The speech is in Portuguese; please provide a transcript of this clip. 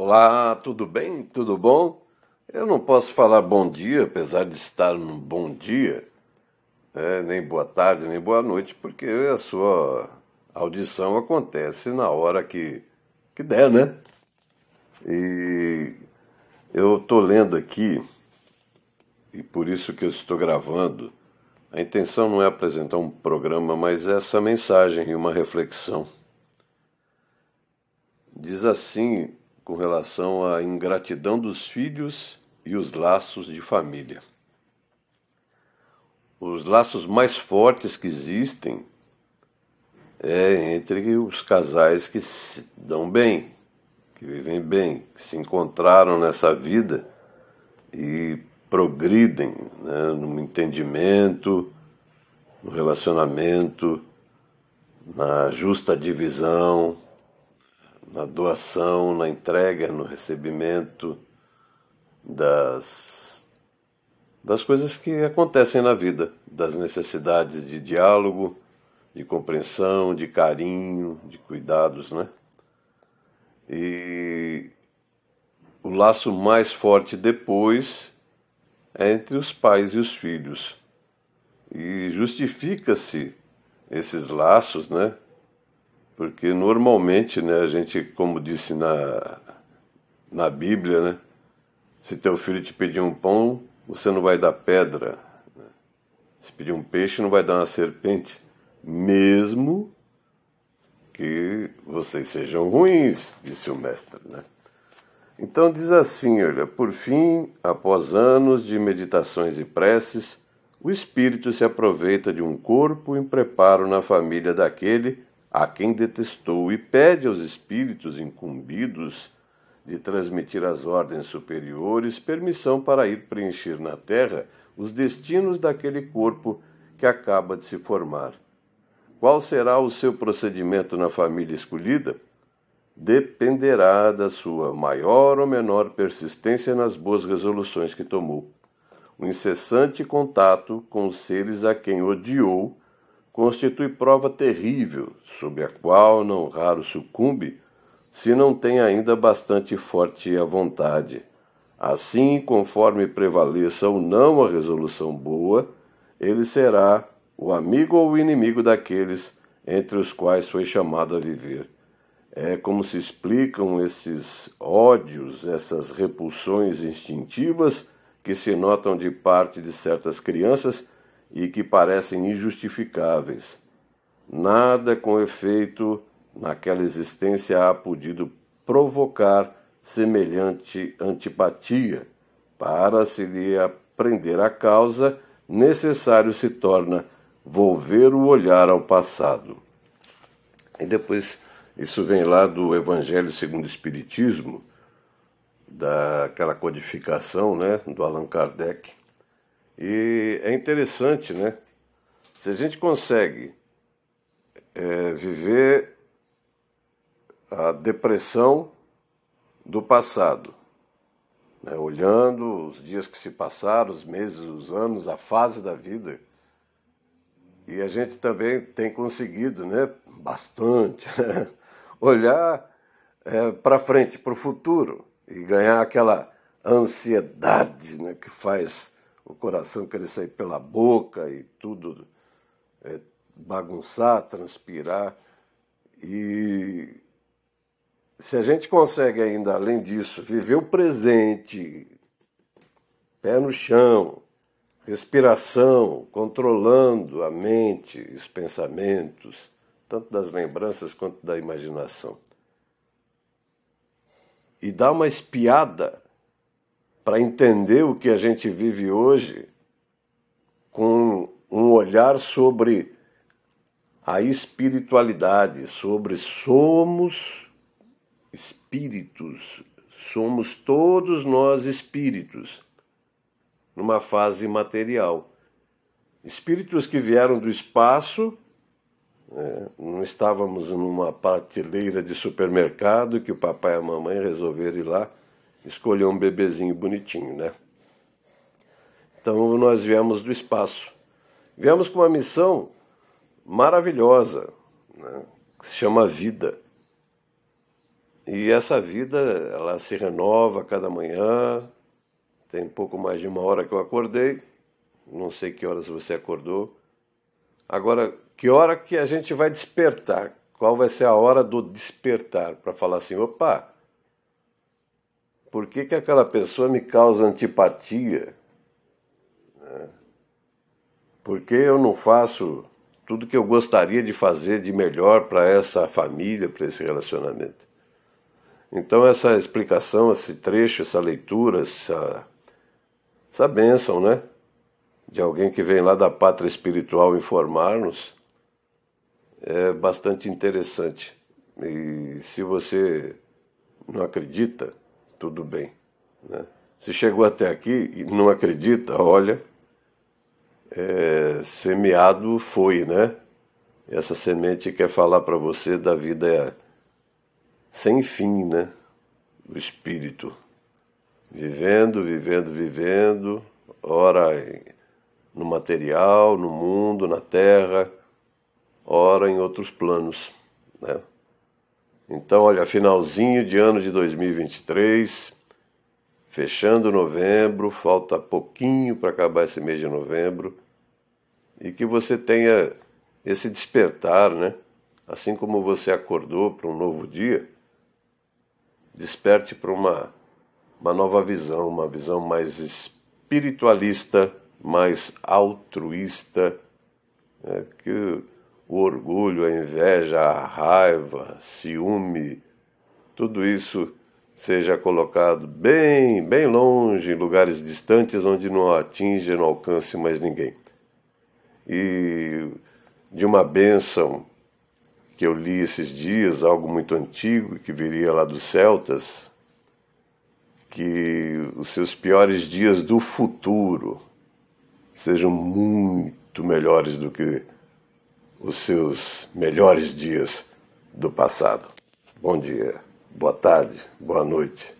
Olá, tudo bem? Tudo bom? Eu não posso falar bom dia, apesar de estar num bom dia, né? nem boa tarde, nem boa noite, porque a sua audição acontece na hora que, que der, né? E eu estou lendo aqui, e por isso que eu estou gravando. A intenção não é apresentar um programa, mas é essa mensagem e uma reflexão. Diz assim com relação à ingratidão dos filhos e os laços de família. Os laços mais fortes que existem é entre os casais que se dão bem, que vivem bem, que se encontraram nessa vida e progridem né, no entendimento, no relacionamento, na justa divisão, na doação, na entrega, no recebimento das, das coisas que acontecem na vida, das necessidades de diálogo, de compreensão, de carinho, de cuidados, né? E o laço mais forte depois é entre os pais e os filhos. E justifica-se esses laços, né? Porque normalmente, né, a gente, como disse na, na Bíblia, né, se teu filho te pedir um pão, você não vai dar pedra. Né? Se pedir um peixe, não vai dar uma serpente, mesmo que vocês sejam ruins, disse o mestre, né? Então diz assim, olha, por fim, após anos de meditações e preces, o espírito se aproveita de um corpo em preparo na família daquele a quem detestou e pede aos espíritos incumbidos de transmitir às ordens superiores permissão para ir preencher na terra os destinos daquele corpo que acaba de se formar. Qual será o seu procedimento na família escolhida? Dependerá da sua maior ou menor persistência nas boas resoluções que tomou. O incessante contato com os seres a quem odiou constitui prova terrível, sob a qual não raro sucumbe, se não tem ainda bastante forte a vontade. Assim, conforme prevaleça ou não a resolução boa, ele será o amigo ou o inimigo daqueles entre os quais foi chamado a viver. É como se explicam esses ódios, essas repulsões instintivas que se notam de parte de certas crianças e que parecem injustificáveis. Nada com efeito naquela existência há podido provocar semelhante antipatia. Para se lhe aprender a causa, necessário se torna volver o olhar ao passado. E depois, isso vem lá do Evangelho segundo o Espiritismo, daquela codificação né, do Allan Kardec, e é interessante, né? Se a gente consegue é, viver a depressão do passado, né? olhando os dias que se passaram, os meses, os anos, a fase da vida, e a gente também tem conseguido, né, bastante, olhar é, para frente, para o futuro, e ganhar aquela ansiedade né, que faz o coração querer sair pela boca e tudo é, bagunçar, transpirar. E se a gente consegue ainda, além disso, viver o presente, pé no chão, respiração, controlando a mente, os pensamentos, tanto das lembranças quanto da imaginação. E dá uma espiada para entender o que a gente vive hoje com um olhar sobre a espiritualidade, sobre somos espíritos, somos todos nós espíritos, numa fase material. Espíritos que vieram do espaço, é, não estávamos numa prateleira de supermercado que o papai e a mamãe resolveram ir lá escolher um bebezinho bonitinho, né? Então nós viemos do espaço. Viemos com uma missão maravilhosa, né? que se chama vida. E essa vida, ela se renova cada manhã. Tem pouco mais de uma hora que eu acordei. Não sei que horas você acordou. Agora, que hora que a gente vai despertar? Qual vai ser a hora do despertar? Para falar assim, opa, por que, que aquela pessoa me causa antipatia? Né? Por que eu não faço tudo que eu gostaria de fazer de melhor para essa família, para esse relacionamento? Então, essa explicação, esse trecho, essa leitura, essa, essa bênção, né? De alguém que vem lá da pátria espiritual informar-nos, é bastante interessante. E se você não acredita, tudo bem. Né? Se chegou até aqui e não acredita, olha, é, semeado foi, né? Essa semente quer falar para você da vida sem fim, né? O espírito. Vivendo, vivendo, vivendo, ora no material, no mundo, na terra, ora em outros planos, né? Então, olha, finalzinho de ano de 2023, fechando novembro, falta pouquinho para acabar esse mês de novembro, e que você tenha esse despertar, né? Assim como você acordou para um novo dia, desperte para uma, uma nova visão, uma visão mais espiritualista, mais altruísta, né? que o orgulho, a inveja, a raiva, ciúme, tudo isso seja colocado bem, bem longe, em lugares distantes onde não atinge, não alcance mais ninguém. E de uma bênção que eu li esses dias, algo muito antigo, que viria lá dos celtas, que os seus piores dias do futuro sejam muito melhores do que os seus melhores dias do passado. Bom dia, boa tarde, boa noite.